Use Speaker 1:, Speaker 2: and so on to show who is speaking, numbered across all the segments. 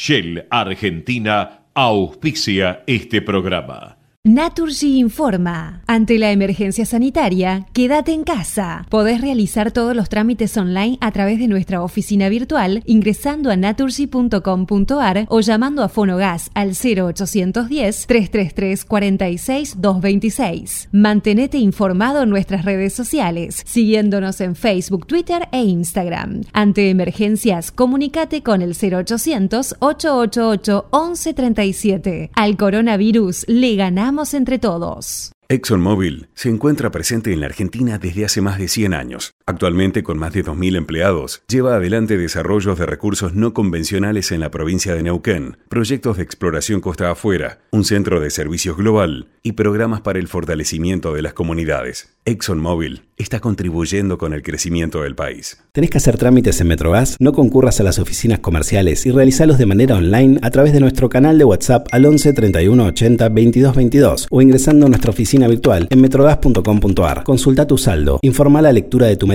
Speaker 1: Shell Argentina auspicia este programa.
Speaker 2: Naturgy informa. Ante la emergencia sanitaria, quédate en casa. Podés realizar todos los trámites online a través de nuestra oficina virtual ingresando a naturgy.com.ar o llamando a Fonogas al 0810 333 46 226. Mantenete informado en nuestras redes sociales, siguiéndonos en Facebook, Twitter e Instagram. Ante emergencias, comunícate con el 0800 888 1137. Al coronavirus le ganamos entre todos.
Speaker 3: ExxonMobil se encuentra presente en la Argentina desde hace más de 100 años. Actualmente, con más de 2.000 empleados, lleva adelante desarrollos de recursos no convencionales en la provincia de Neuquén, proyectos de exploración costa afuera, un centro de servicios global y programas para el fortalecimiento de las comunidades. ExxonMobil está contribuyendo con el crecimiento del país.
Speaker 4: ¿Tenés que hacer trámites en Metrogas? No concurras a las oficinas comerciales y realizalos de manera online a través de nuestro canal de WhatsApp al 11 31 80 22 22 o ingresando a nuestra oficina virtual en metrogas.com.ar. Consulta tu saldo, informa la lectura de tu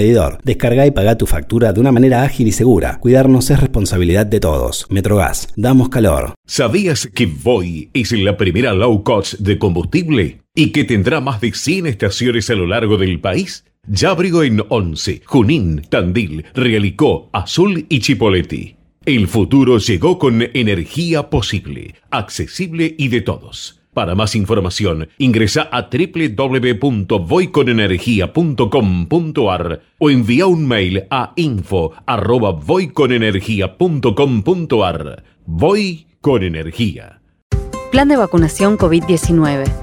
Speaker 4: descarga y paga tu factura de una manera ágil y segura. Cuidarnos es responsabilidad de todos. Metrogas, damos calor.
Speaker 1: ¿Sabías que Voy es la primera low cost de combustible y que tendrá más de 100 estaciones a lo largo del país? Ya abrigo en Once, Junín, Tandil, Realicó, Azul y Chipoleti. El futuro llegó con energía posible, accesible y de todos. Para más información, ingresa a www.voyconenergia.com.ar o envía un mail a info@voyconenergia.com.ar. Voy con energía.
Speaker 5: Plan de vacunación COVID-19.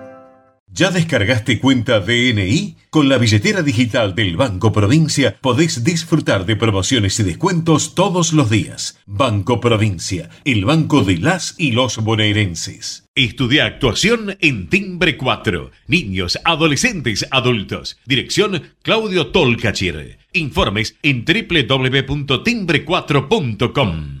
Speaker 1: ¿Ya descargaste cuenta DNI? Con la billetera digital del Banco Provincia podés disfrutar de promociones y descuentos todos los días. Banco Provincia, el banco de las y los bonaerenses. Estudia actuación en Timbre 4. Niños, adolescentes, adultos. Dirección Claudio Tolcachir. Informes en www.timbre4.com.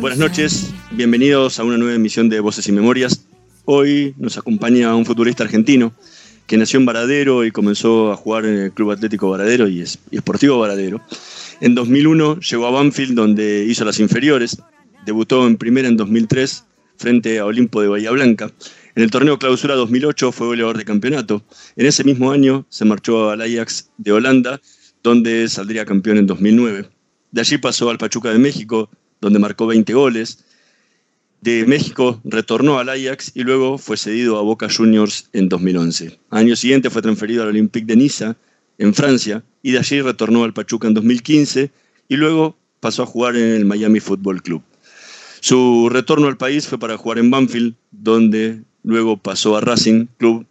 Speaker 6: Buenas noches, bienvenidos a una nueva emisión de Voces y Memorias. Hoy nos acompaña un futbolista argentino que nació en Varadero y comenzó a jugar en el Club Atlético Varadero y, es, y Esportivo Varadero. En 2001 llegó a Banfield donde hizo las inferiores, debutó en primera en 2003 frente a Olimpo de Bahía Blanca. En el torneo Clausura 2008 fue goleador de campeonato. En ese mismo año se marchó al Ajax de Holanda, donde saldría campeón en 2009. De allí pasó al Pachuca de México, donde marcó 20 goles. De México retornó al Ajax y luego fue cedido a Boca Juniors en 2011. año siguiente fue transferido al Olympique de Niza, en Francia, y de allí retornó al Pachuca en 2015 y luego pasó a jugar en el Miami Football Club. Su retorno al país fue para jugar en Banfield, donde luego pasó a Racing Club,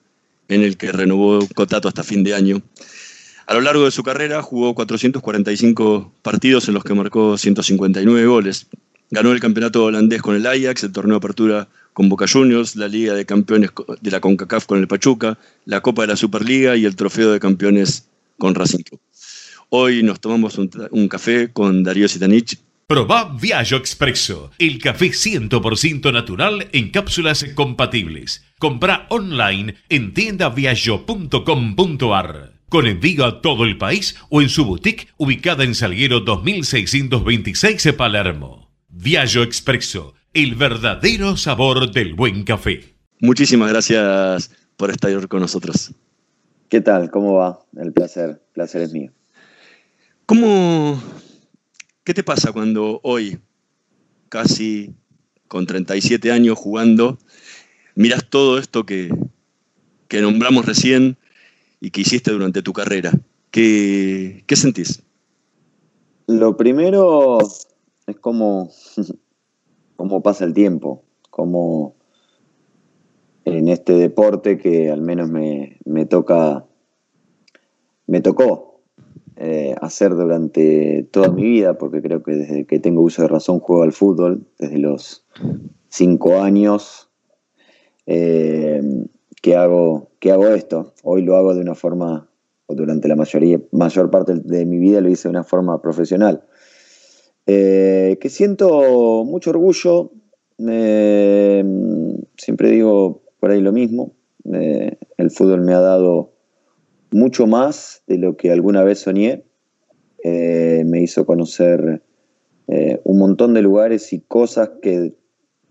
Speaker 6: en el que renovó contrato hasta fin de año. A lo largo de su carrera jugó 445 partidos en los que marcó 159 goles. Ganó el campeonato holandés con el Ajax, el torneo de apertura con Boca Juniors, la Liga de Campeones de la CONCACAF con el Pachuca, la Copa de la Superliga y el Trofeo de Campeones con Racing. Hoy nos tomamos un, café con Darío Sitanich.
Speaker 1: Proba Viaggio Expresso, el café 100% natural en cápsulas compatibles. Compra online en tiendaviaggio.com.ar con envío a todo el país o en su boutique ubicada en Salguero 2626 Palermo. Viaggio Expresso, el verdadero sabor del buen café.
Speaker 6: Muchísimas gracias por estar con nosotros.
Speaker 7: ¿Qué tal? ¿Cómo va? El placer, el placer es mío.
Speaker 6: ¿Cómo, qué te pasa cuando hoy, casi con 37 años jugando, miras todo esto que, que nombramos recién y que hiciste durante tu carrera. ¿Qué, qué sentís?
Speaker 7: Lo primero es como cómo pasa el tiempo, cómo en este deporte que al menos me, toca, me tocó eh, hacer durante toda mi vida, porque creo que desde que tengo uso de razón juego al fútbol, desde los cinco años eh, que, hago, que hago esto. Hoy lo hago de una forma, o durante la mayoría, mayor parte de mi vida lo hice de una forma profesional. Eh, que siento mucho orgullo, siempre digo por ahí lo mismo, el fútbol me ha dado mucho más de lo que alguna vez soñé, eh, me hizo conocer eh, un montón de lugares y cosas que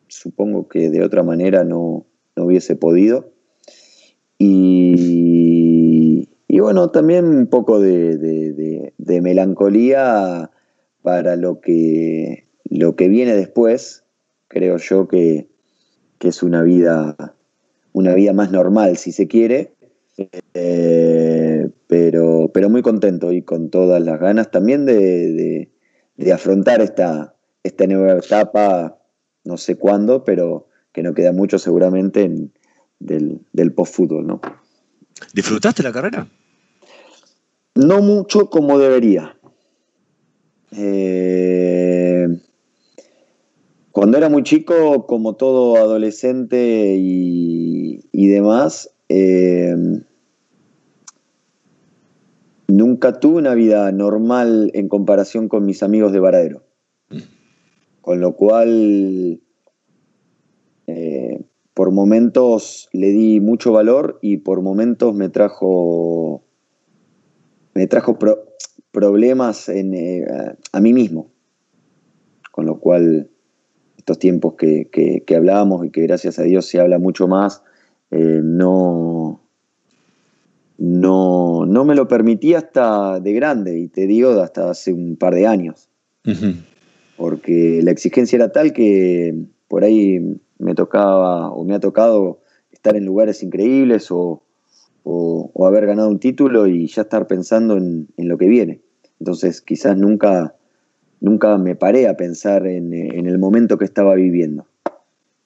Speaker 7: supongo que de otra manera no, hubiese podido. Y, bueno, también un poco de melancolía para lo que, lo que viene después, creo yo que, es una vida, una vida más normal, si se quiere, eh, pero, pero muy contento y con todas las ganas también de, afrontar esta, esta nueva etapa, no sé cuándo, pero que no queda mucho seguramente del, del post-fútbol, ¿no?
Speaker 6: ¿Disfrutaste la carrera?
Speaker 7: No mucho como debería. Eh, cuando era muy chico, como todo adolescente y, demás, eh, nunca tuve una vida normal en comparación con mis amigos de Varadero. Con lo cual, eh, por momentos le di mucho valor y por momentos me trajo, me trajo problemas en, eh, a mí mismo. Con lo cual, estos tiempos que, que, hablábamos y que gracias a Dios se habla mucho más, eh, no, no, no, me lo permití hasta de grande, y te digo hasta hace un par de años. Porque la exigencia era tal que por ahí me tocaba o me ha tocado estar en lugares increíbles o, o, haber ganado un título y ya estar pensando en, lo que viene. Entonces quizás nunca, nunca me paré a pensar en, el momento que estaba viviendo.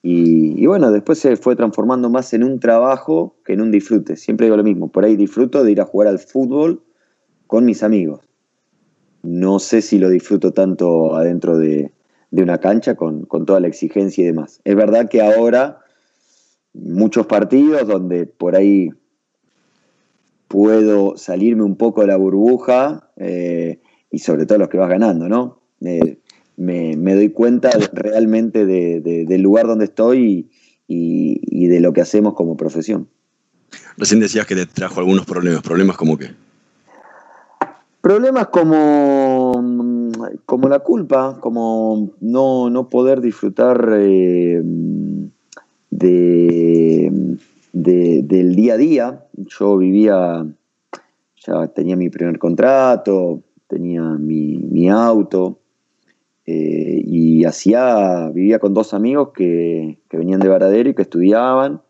Speaker 7: Y, bueno, después se fue transformando más en un trabajo que en un disfrute. Siempre digo lo mismo, por ahí disfruto de ir a jugar al fútbol con mis amigos. No sé si lo disfruto tanto adentro de, una cancha con, con, toda la exigencia y demás. Es verdad que ahora muchos partidos donde por ahí puedo salirme un poco de la burbuja eh, y sobre todo los que vas ganando, ¿no? Eh, me, doy cuenta realmente del lugar donde estoy y, de lo que hacemos como profesión.
Speaker 6: Recién decías que te trajo algunos problemas. ¿Problemas como qué?
Speaker 7: Problemas como, como la culpa, como no, poder disfrutar eh, de del día a día. Yo vivía, ya tenía mi primer contrato, tenía mi, auto eh, y hacía, vivía con dos amigos que, venían de Varadero y que estudiaban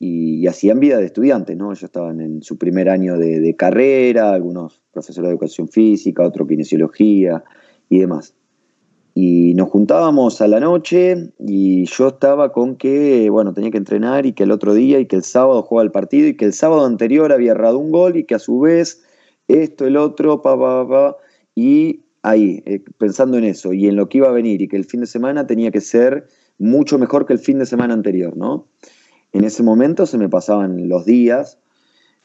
Speaker 7: y, hacían vida de estudiantes, ¿no? Ellos estaban en su primer año de, carrera, algunos profesores de educación física, otro kinesiología y demás y nos juntábamos a la noche y yo estaba con que, bueno, tenía que entrenar y que el otro día y que el sábado jugaba el partido y que el sábado anterior había errado un gol y que a su vez esto, el otro, pa, pa, pa, y ahí, eh, pensando en eso y en lo que iba a venir y que el fin de semana tenía que ser mucho mejor que el fin de semana anterior, ¿no? En ese momento se me pasaban los días,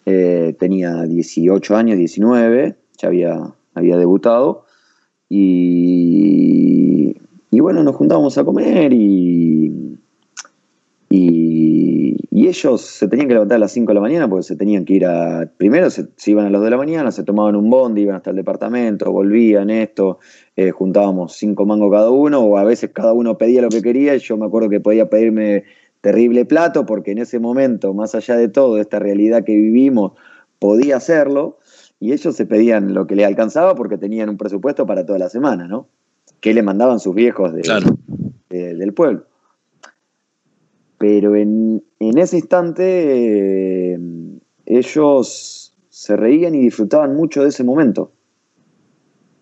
Speaker 7: eh, tenía 18 años, 19, ya había, había debutado y, bueno, nos juntábamos a comer y, y, ellos se tenían que levantar a las 5 de la mañana porque se tenían que ir a... Primero se, iban a las 2 de la mañana, se tomaban un bondi, iban hasta el departamento, volvían esto, eh, juntábamos 5 mangos cada uno o a veces cada uno pedía lo que quería y yo me acuerdo que podía pedirme terrible plato porque en ese momento, más allá de todo, de esta realidad que vivimos, podía hacerlo y ellos se pedían lo que les alcanzaba porque tenían un presupuesto para toda la semana, ¿no? Que le mandaban sus viejos del pueblo. Pero en, ese instante eh, ellos se reían y disfrutaban mucho de ese momento.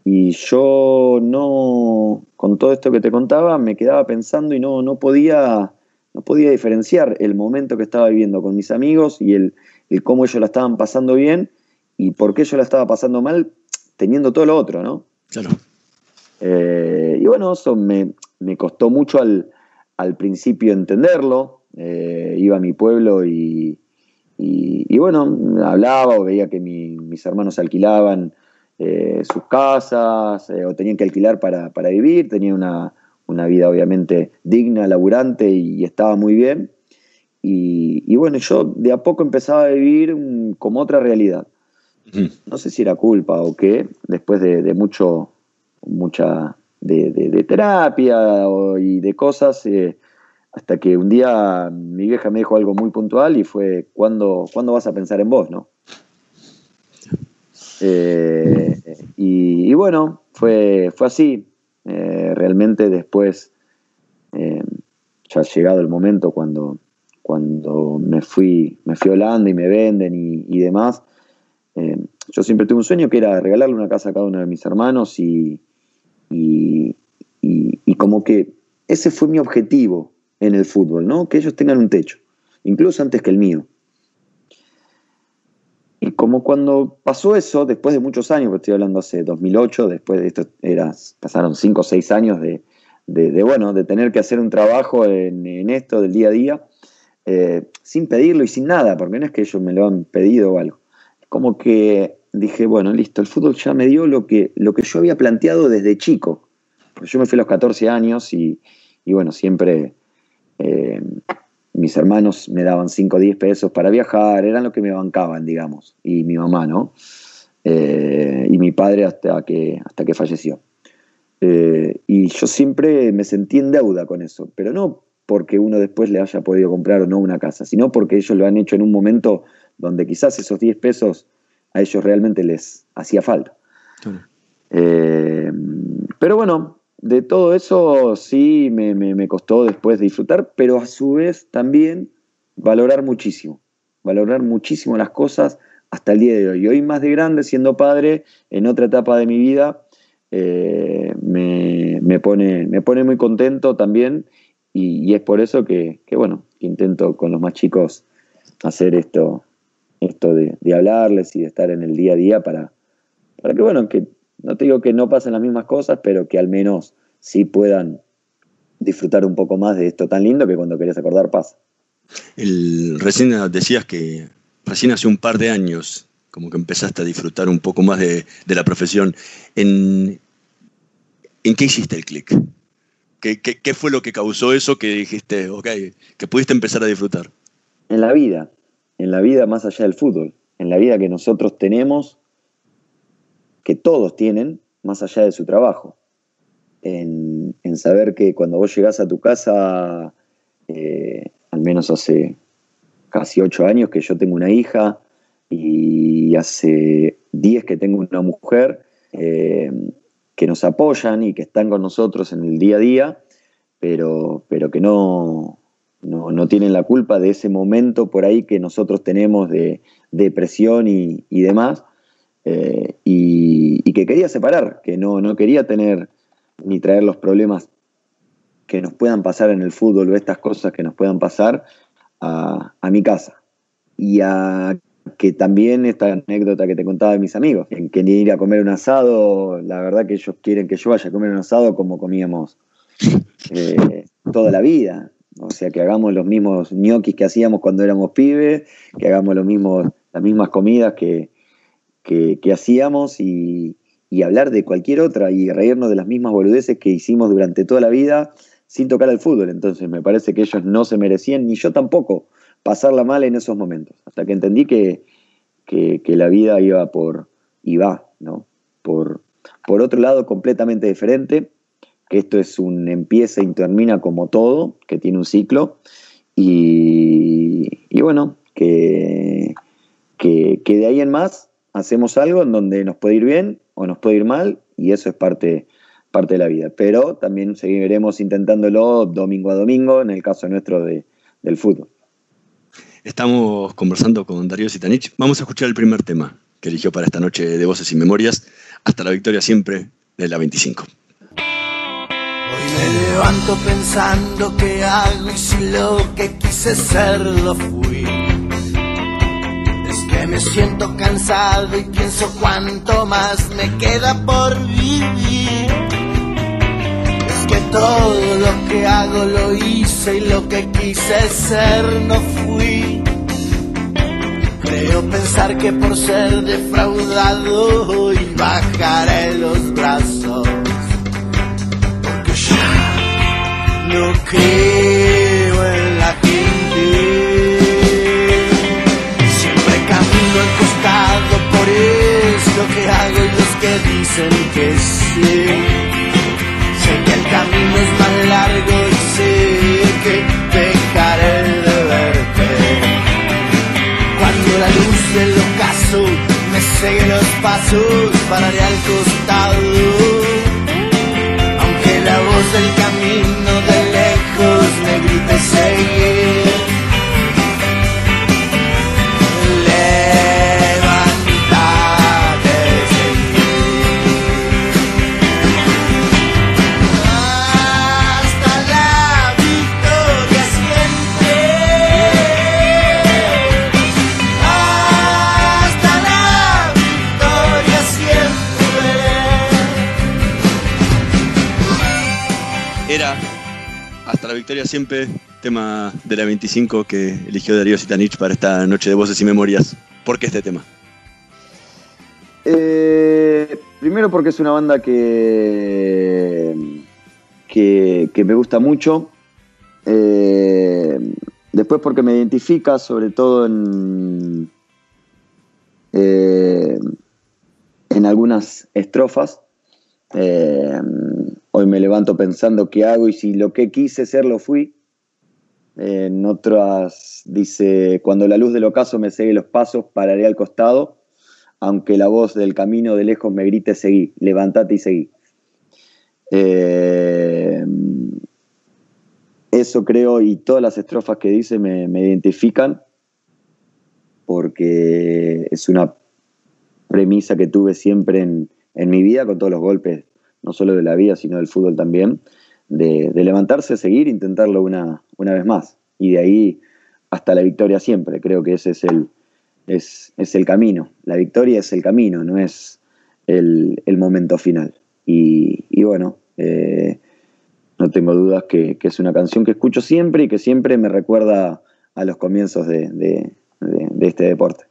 Speaker 7: Y yo no, con todo esto que te contaba, me quedaba pensando y no, no, podía, no podía diferenciar el momento que estaba viviendo con mis amigos y el, el cómo ellos la estaban pasando bien y por qué yo la estaba pasando mal teniendo todo lo otro, ¿no?
Speaker 6: Claro.
Speaker 7: Eh, y bueno, eso me, costó mucho al, principio entenderlo. Eh, iba a mi pueblo y, y, bueno, hablaba o veía que mis hermanos alquilaban eh, sus casas o tenían que alquilar para, vivir. Tenía una, vida obviamente digna, laburante y, estaba muy bien. Y, bueno, yo de a poco empezaba a vivir como otra realidad. No sé si era culpa o qué, después de mucho, mucha de, terapia y de cosas, eh, hasta que un día mi vieja me dijo algo muy puntual y fue, ¿cuándo, vas a pensar en vos? ¿no? Eh, y, bueno, fue, fue así. Eh, realmente después, ya ha llegado el momento cuando, cuando me fui, me fui a Holanda y me venden y, y demás, yo siempre tuve un sueño que era regalarle una casa a cada uno de mis hermanos y, y, como que ese fue mi objetivo en el fútbol, ¿no? Que ellos tengan un techo, incluso antes que el mío. Y como cuando pasó eso, después de muchos años, porque estoy hablando hace 2008, después de esto era, pasaron 5 o 6 años de, bueno, de tener que hacer un trabajo en, esto del día a día, eh, sin pedirlo y sin nada, porque no es que ellos me lo han pedido o algo. Como que dije, bueno, listo, el fútbol ya me dio lo que, lo que yo había planteado desde chico. Porque yo me fui a los 14 años y, bueno, siempre eh, mis hermanos me daban 5 o 10 pesos para viajar, eran lo que me bancaban, digamos, y mi mamá, ¿no? Eh, y mi padre hasta que, hasta que falleció. Eh, y yo siempre me sentí en deuda con eso, pero no porque uno después le haya podido comprar o no una casa, sino porque ellos lo han hecho en un momento donde quizás esos 10 pesos a ellos realmente les hacía falta. Eh, pero bueno, de todo eso sí me, costó después disfrutar, pero a su vez también valorar muchísimo, valorar muchísimo las cosas hasta el día de hoy. Y hoy más de grande, siendo padre, en otra etapa de mi vida, eh, me, pone, me pone muy contento también y, es por eso que, que, bueno, intento con los más chicos hacer esto, esto de, hablarles y de estar en el día a día para, para que, bueno, que no te digo que no pasen las mismas cosas, pero que al menos sí puedan disfrutar un poco más de esto tan lindo que cuando querés acordar pasa.
Speaker 6: El, recién decías que recién hace un par de años como que empezaste a disfrutar un poco más de, la profesión. ¿En, ¿En qué hiciste el clic? ¿Qué, ¿Qué, fue lo que causó eso que dijiste, ok, que pudiste empezar a disfrutar?
Speaker 7: En la vida, en la vida más allá del fútbol, en la vida que nosotros tenemos, que todos tienen, más allá de su trabajo. En, saber que cuando vos llegás a tu casa, eh, al menos hace casi ocho años que yo tengo una hija y hace diez que tengo una mujer, eh, que nos apoyan y que están con nosotros en el día a día, pero, pero que no, no, tienen la culpa de ese momento por ahí que nosotros tenemos de depresión y, demás, eh, y, que quería separar, que no, no quería tener ni traer los problemas que nos puedan pasar en el fútbol o estas cosas que nos puedan pasar a, mi casa. Y a que también esta anécdota que te contaba de mis amigos, en que ni ir a comer un asado, la verdad que ellos quieren que yo vaya a comer un asado como comíamos eh, toda la vida. O sea, que hagamos los mismos ñoquis que hacíamos cuando éramos pibes, que hagamos los mismos, las mismas comidas que, hacíamos y, hablar de cualquier otra y reírnos de las mismas boludeces que hicimos durante toda la vida sin tocar al fútbol. Entonces me parece que ellos no se merecían, ni yo tampoco, pasarla mal en esos momentos. Hasta que entendí que, la vida iba por, y va, ¿no? Por, por otro lado completamente diferente que esto es un empieza y termina como todo, que tiene un ciclo, y, bueno, que, que, de ahí en más hacemos algo en donde nos puede ir bien o nos puede ir mal, y eso es parte, parte de la vida. Pero también seguiremos intentándolo domingo a domingo, en el caso nuestro de, del fútbol.
Speaker 6: Estamos conversando con Darío Sitanich. Vamos a escuchar el primer tema que eligió para esta noche de Voces y Memorias. Hasta la victoria siempre de la 25.
Speaker 8: Hoy me levanto pensando qué hago y si lo que quise ser lo fui. Me siento cansado y pienso cuánto más me queda por vivir. Es que todo lo que hago lo hice y lo que quise ser no fui. Creo pensar que por ser defraudado hoy bajaré los brazos no creo los pasos, pararé al siempre,
Speaker 6: tema de la 25 que eligió Darío Sitanich para esta noche de Voces y Memorias. ¿Por qué este tema?
Speaker 7: Eh, primero porque es una banda que, que, me gusta mucho. Eh, después porque me identifica, sobre todo en, eh, en algunas estrofas. Hoy me levanto pensando qué hago y si lo que quise ser lo fui. En otras dice, cuando la luz del ocaso me sigue los pasos, pararé al costado, aunque la voz del camino de lejos me grite seguí, levántate y seguí. Eh, eso creo y todas las estrofas que dice me, me identifican porque es una premisa que tuve siempre en, en mi vida con todos los golpes, no solo de la vida, sino del fútbol también, de, levantarse, seguir, intentarlo una, una vez más. Y de ahí hasta la victoria siempre. Creo que ese es el, es, es el camino. La victoria es el camino, no es el, el momento final. Y, y bueno, eh, no tengo dudas que, que, es una canción que escucho siempre y que siempre me recuerda a los comienzos de, de, este deporte.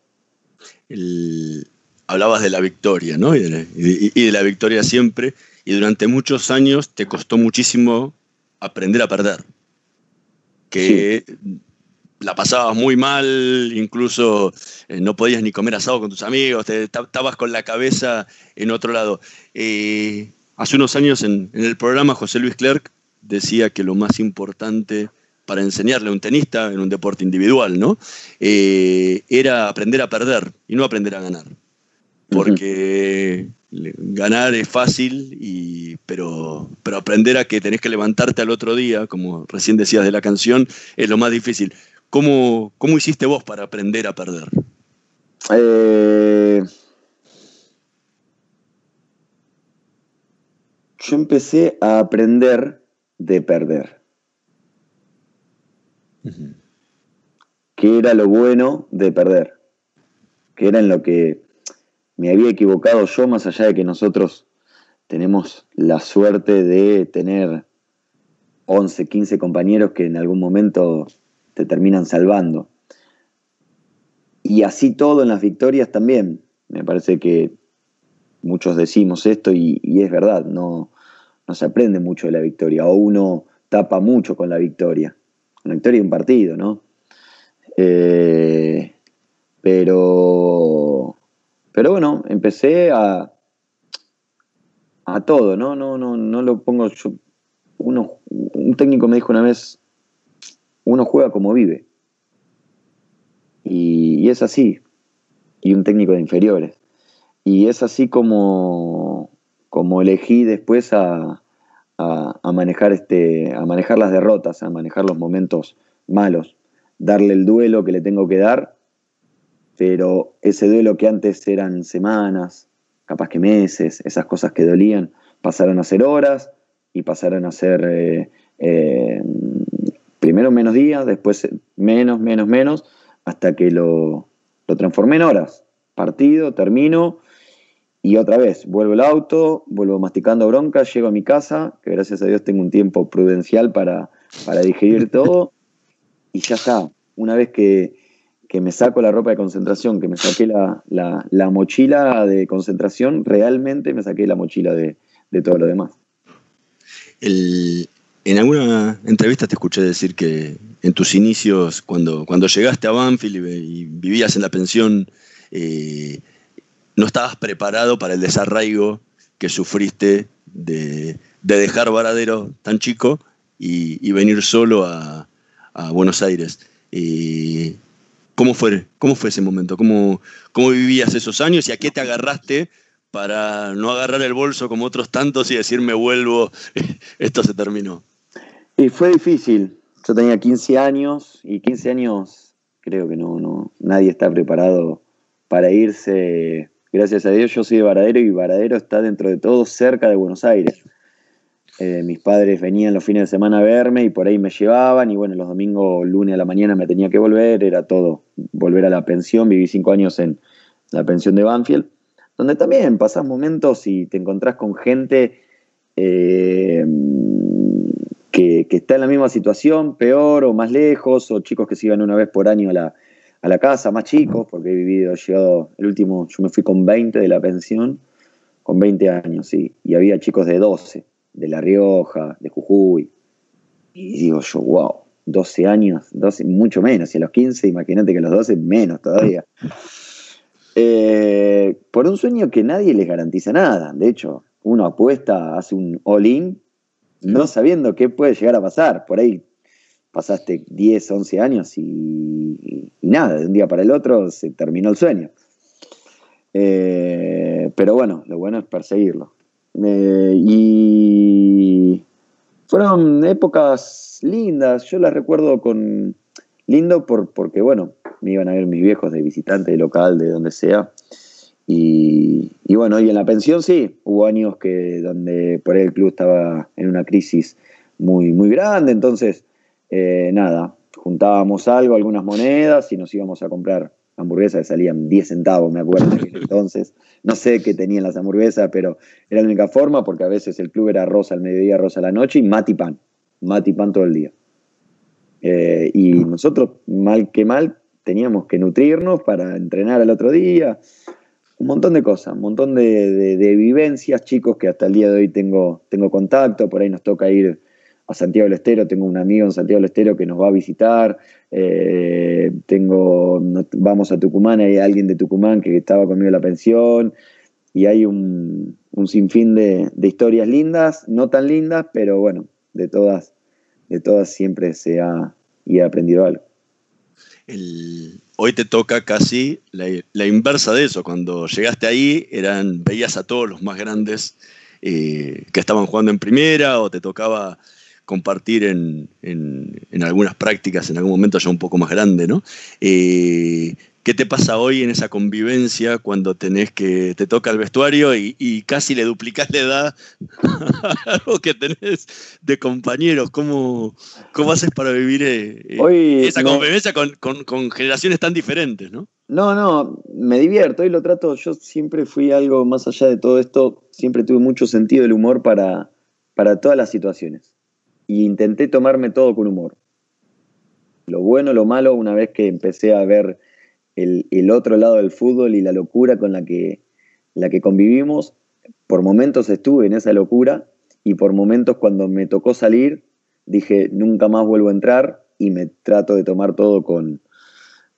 Speaker 6: Hablabas de la victoria, ¿no? Y de la, victoria siempre. Y durante muchos años te costó muchísimo aprender a perder. Que sí. la pasabas muy mal, incluso eh, no podías ni comer asado con tus amigos, te, estabas con la cabeza en otro lado. Eh, hace unos años en, en, el programa José Luis Clerc decía que lo más importante para enseñarle a un tenista en un deporte individual, ¿no? Eh, era aprender a perder y no aprender a ganar porque uh -huh. Ganar es fácil, y, pero, pero aprender a que tenés que levantarte al otro día, como recién decías de la canción, es lo más difícil. ¿Cómo, cómo hiciste vos para aprender a perder?
Speaker 7: Eh, yo empecé a aprender de perder. Uh -huh. ¿Qué era lo bueno de perder? ¿Qué era en lo que me había equivocado yo, más allá de que nosotros tenemos la suerte de tener 11, 15 compañeros que en algún momento te terminan salvando. Y así todo en las victorias también. Me parece que muchos decimos esto y, y es verdad, no, no, se aprende mucho de la victoria, o uno tapa mucho con la victoria. La victoria de un partido, ¿no? Eh, pero pero bueno, empecé a, a todo, ¿no? No, no, no lo pongo yo. Uno, un técnico me dijo una vez, uno juega como vive. Y, y, es así. Y un técnico de inferiores. Y es así como, como elegí después a, a, a, manejar este, a manejar las derrotas, a manejar los momentos malos darle el duelo que le tengo que dar, pero ese duelo que antes eran semanas, capaz que meses, esas cosas que dolían, pasaron a ser horas y pasaron a ser eh, eh, primero menos días, después menos, menos, menos, hasta que lo, lo transformé en horas. Partido, termino y otra vez, vuelvo el auto, vuelvo masticando bronca, llego a mi casa, que gracias a Dios tengo un tiempo prudencial para, para digerir todo, y ya está. Una vez que, me saco la ropa de concentración, que me saqué la, mochila de concentración, realmente me saqué la mochila de, todo lo demás.
Speaker 6: en alguna entrevista te escuché decir que en tus inicios, cuando, llegaste a Banfield y, vivías en la pensión, eh, no estabas preparado para el desarraigo que sufriste de, dejar Varadero tan chico y, venir solo a, Buenos Aires. ¿Cómo, fue, ¿Cómo fue ese momento? ¿Cómo, ¿Cómo vivías esos años y a qué te agarraste para no agarrar el bolso como otros tantos y decir me vuelvo, esto se terminó?
Speaker 7: Y fue difícil. Yo tenía 15 años y 15 años creo que no, no, nadie está preparado para irse gracias a Dios yo soy de Varadero y Varadero está dentro de todo cerca de Buenos Aires. Eh, mis padres venían los fines de semana a verme y por ahí me llevaban y bueno, los domingos, lunes a la mañana me tenía que volver, era todo, volver a la pensión, viví cinco años en la pensión de Banfield, donde también pasás momentos y te encontrás con gente eh, que, está en la misma situación, peor o más lejos, o chicos que se iban una vez por año a la, a la casa, más chicos, porque he vivido, llegado, el último, yo me fui con 20 de la pensión, con 20 años, sí, y había chicos de 12, de La Rioja, de Jujuy, y digo yo, wow, 12 años, 12, mucho menos, y a los 15, imagínate que a los 12 menos todavía. Eh, por un sueño que nadie les garantiza nada, de hecho, uno apuesta, hace un all-in, no sabiendo qué puede llegar a pasar, por ahí pasaste 10, 11 años y, nada, de un día para el otro se terminó el sueño. Eh, pero bueno, lo bueno es perseguirlo. Eh, y fueron épocas lindas, yo las recuerdo con lindo por, porque bueno, me iban a ver mis viejos de visitante, de local, de donde sea. Y, bueno, y en la pensión sí, hubo años que donde por ahí el club estaba en una crisis muy, muy grande, entonces eh, nada, juntábamos algo, algunas monedas y nos íbamos a comprar hamburguesas que salían 10 centavos, me acuerdo entonces. No sé qué tenían las hamburguesas, pero era la única forma porque a veces el club era rosa al mediodía, rosa a la noche y mati pan, mati pan todo el día. Eh, y nosotros, mal que mal, teníamos que nutrirnos para entrenar al otro día. Un montón de cosas, un montón de, vivencias, chicos, que hasta el día de hoy tengo, tengo contacto. Por ahí nos toca ir a Santiago del Estero, tengo un amigo en Santiago del Estero que nos va a visitar, eh, tengo, vamos a Tucumán, hay alguien de Tucumán que estaba conmigo en la pensión, y hay un, sinfín de, historias lindas, no tan lindas, pero bueno, de todas, de todas siempre se ha, y aprendido algo.
Speaker 6: hoy te toca casi la, inversa de eso. Cuando llegaste ahí, eran, veías a todos los más grandes eh, que estaban jugando en primera o te tocaba compartir en, algunas prácticas en algún momento ya un poco más grande, ¿no? Eh, ¿Qué te pasa hoy en esa convivencia cuando tenés que te toca el vestuario y, casi le duplicás la edad a algo que tenés de compañeros? ¿Cómo, cómo haces para vivir eh, esa convivencia con, con, generaciones tan diferentes, no?
Speaker 7: No, no, me divierto y lo trato. Yo siempre fui algo más allá de todo esto, siempre tuve mucho sentido del humor para, para todas las situaciones intenté tomarme todo con humor. Lo bueno, lo malo, una vez que empecé a ver el, otro lado del fútbol y la locura con la que, la que convivimos, por momentos estuve en esa locura y por momentos cuando me tocó salir, dije, nunca más vuelvo a entrar y me trato de tomar todo con,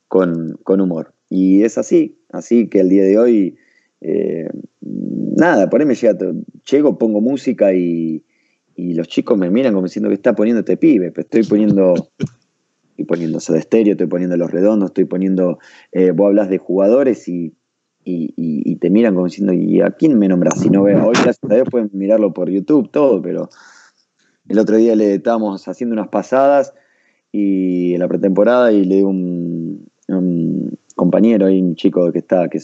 Speaker 7: con, humor. Y es así, así que el día de hoy, eh, nada, por ahí llega, llego, pongo música y, y los chicos me miran como diciendo que está poniendo este pibe, pero estoy poniendo, estoy poniendo de estéreo, estoy poniendo los redondos, estoy poniendo, eh, vos hablas de jugadores y, y, te miran como diciendo, ¿y a quién me nombras? Si no veo, hoy gracias a pueden mirarlo por YouTube, todo, pero el otro día le estábamos haciendo unas pasadas y en la pretemporada y le di un, un compañero ahí, un chico que está, que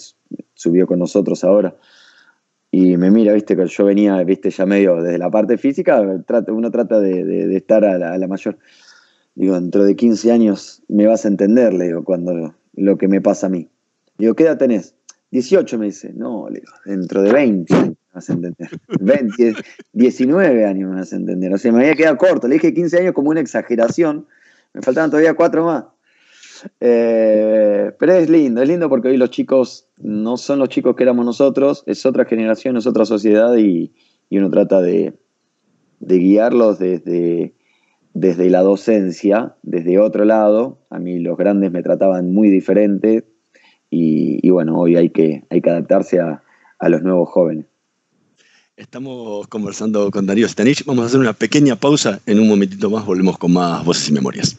Speaker 7: subió con nosotros ahora, y me mira, viste, que yo venía, viste, ya medio desde la parte física, uno trata de, estar a la, mayor. Digo, dentro de 15 años me vas a entender, le digo, cuando lo que me pasa a mí. Digo, ¿qué edad tenés? 18 me dice, no, le digo, dentro de 20 me vas a entender. 20, 19 años me vas a entender. O sea, me había quedado corto. Le dije 15 años como una exageración. Me faltaban todavía 4 más. Eh, pero es lindo, es lindo porque hoy los chicos no son los chicos que éramos nosotros, es otra generación, es otra sociedad y, uno trata de, guiarlos desde, desde la docencia, desde otro lado. A mí los grandes me trataban muy diferente y, bueno, hoy hay que, hay que adaptarse a, a los nuevos jóvenes.
Speaker 6: Estamos conversando con Darío Stanich. Vamos a hacer una pequeña pausa. En un momentito más volvemos con más voces y memorias.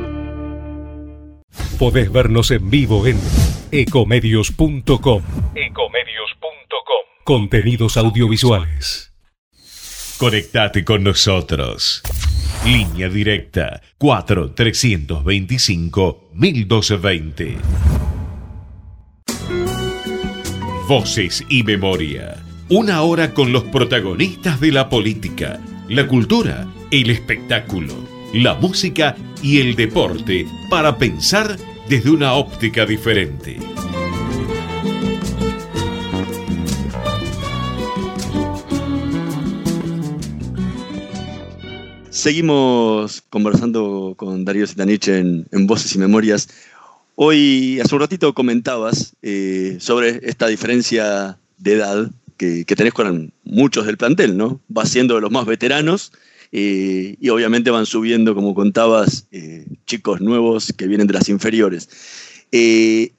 Speaker 1: Podés vernos en vivo en ecomedios.com.
Speaker 9: Ecomedios.com.
Speaker 1: Contenidos audiovisuales. Conectate con nosotros. Línea directa 4 325 1220. Voces y memoria. Una hora con los protagonistas de la política, la cultura, el espectáculo, la música y el deporte para pensar desde una óptica diferente.
Speaker 6: Seguimos conversando con Darío Zitanich en, Voces y Memorias. Hoy, hace un ratito comentabas eh, sobre esta diferencia de edad que, tenés con muchos del plantel, ¿no? Vas siendo de los más veteranos eh, y obviamente van subiendo, como contabas, eh, chicos nuevos que vienen de las inferiores. Eh,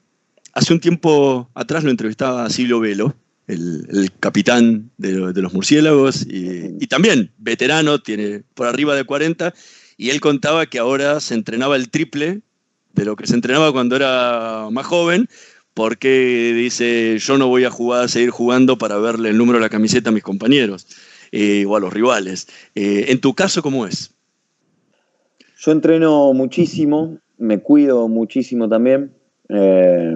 Speaker 6: hace un tiempo atrás lo entrevistaba a Silvio Velo, el, capitán de, los murciélagos, y, también veterano, tiene por arriba de 40, y él contaba que ahora se entrenaba el triple de lo que se entrenaba cuando era más joven, porque dice, yo no voy a jugar, a seguir jugando para verle el número de la camiseta a mis compañeros. Eh, o a los rivales. Eh, en tu caso, ¿cómo es?
Speaker 7: Yo entreno muchísimo, me cuido muchísimo también. Eh,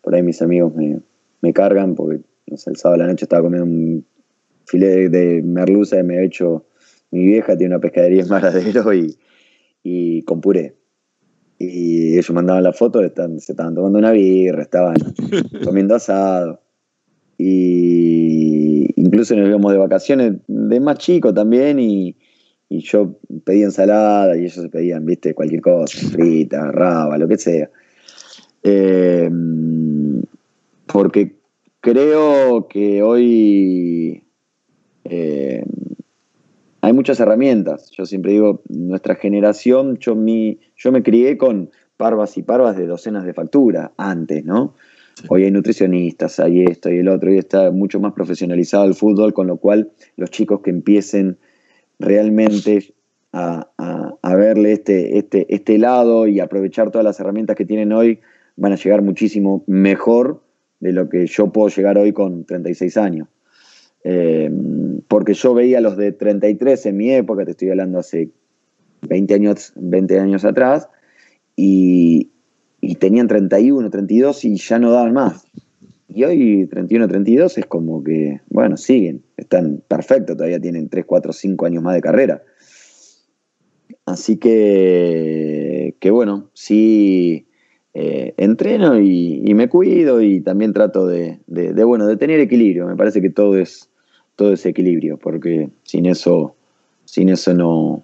Speaker 7: por ahí mis amigos me, cargan porque el sábado a la noche estaba comiendo un filete de, merluza que me ha hecho mi vieja, tiene una pescadería en Maradero y, y con puré. Y ellos mandaban la foto, se estaban tomando una birra, estaban comiendo asado. Incluso nos íbamos de vacaciones de más chico también y, yo pedía ensalada y ellos pedían, viste, cualquier cosa, frita, raba, lo que sea. Eh, porque creo que hoy eh, hay muchas herramientas. Yo siempre digo, nuestra generación, yo, mi, yo me crié con parvas y parvas de docenas de factura antes, ¿no? Hoy hay nutricionistas, hay esto y el otro, y está mucho más profesionalizado el fútbol, con lo cual los chicos que empiecen realmente a, verle este, este, este lado y aprovechar todas las herramientas que tienen hoy, van a llegar muchísimo mejor de lo que yo puedo llegar hoy con 36 años. Eh, porque yo veía los de 33 en mi época, te estoy hablando hace 20 años, 20 años atrás, y, y tenían 31, 32 y ya no daban más. Y hoy 31, 32 es como que, bueno, siguen, están perfectos, todavía tienen 3, 4, 5 años más de carrera. Así que, que bueno, sí eh, entreno y, me cuido y también trato de, bueno, de tener equilibrio. Me parece que todo es, todo es equilibrio, porque sin eso, sin eso no,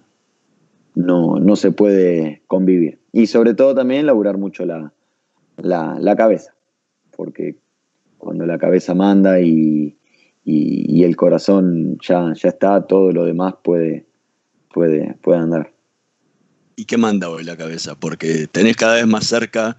Speaker 7: no, no se puede convivir. Y sobre todo también laburar mucho la, la, cabeza, porque cuando la cabeza manda y, y, el corazón ya, ya está, todo lo demás puede, puede, puede andar.
Speaker 6: ¿Y qué manda hoy la cabeza? Porque tenés cada vez más cerca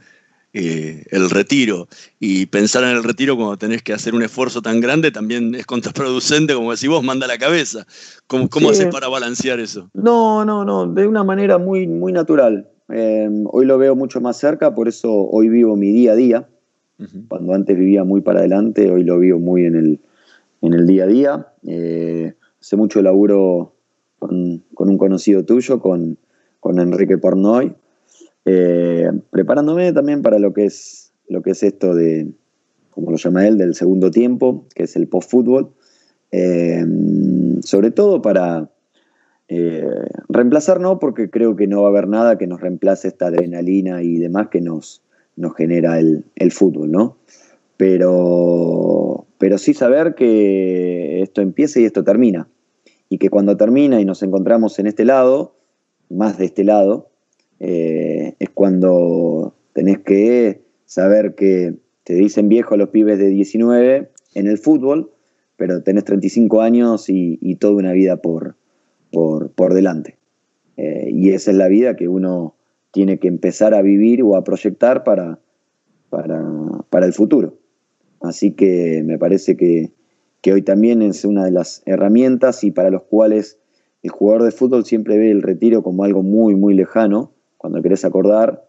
Speaker 6: eh, el retiro. Y pensar en el retiro cuando tenés que hacer un esfuerzo tan grande también es contraproducente, como decís vos, manda la cabeza. ¿Cómo, cómo haces para balancear eso?
Speaker 7: No, no, no, de una manera muy, muy natural. Em, hoy lo veo mucho más cerca, por eso hoy vivo mi día a día. Cuando antes vivía muy para adelante, hoy lo vivo muy en el, en el día a día. Eh, hace mucho laburo con, con, un conocido tuyo, con, con Enrique Pornoy, eh, preparándome también para lo que es lo que es esto de, como lo llama él, del segundo tiempo, que es el post-fútbol. Eh, sobre todo para eh, reemplazar, no, porque creo que no va a haber nada que nos reemplace esta adrenalina y demás que nos, nos genera el, fútbol, ¿no? Pero, pero sí saber que esto empieza y esto termina. Y que cuando termina y nos encontramos en este lado, más de este lado, eh, es cuando tenés que saber que te dicen viejo los pibes de 19 en el fútbol, pero tenés 35 años y, toda una vida por, por, delante. Eh, y esa es la vida que uno tiene que empezar a vivir o a proyectar para, para, el futuro. Así que me parece que, que, hoy también es una de las herramientas y para los cuales el jugador de fútbol siempre ve el retiro como algo muy, muy lejano, cuando querés acordar,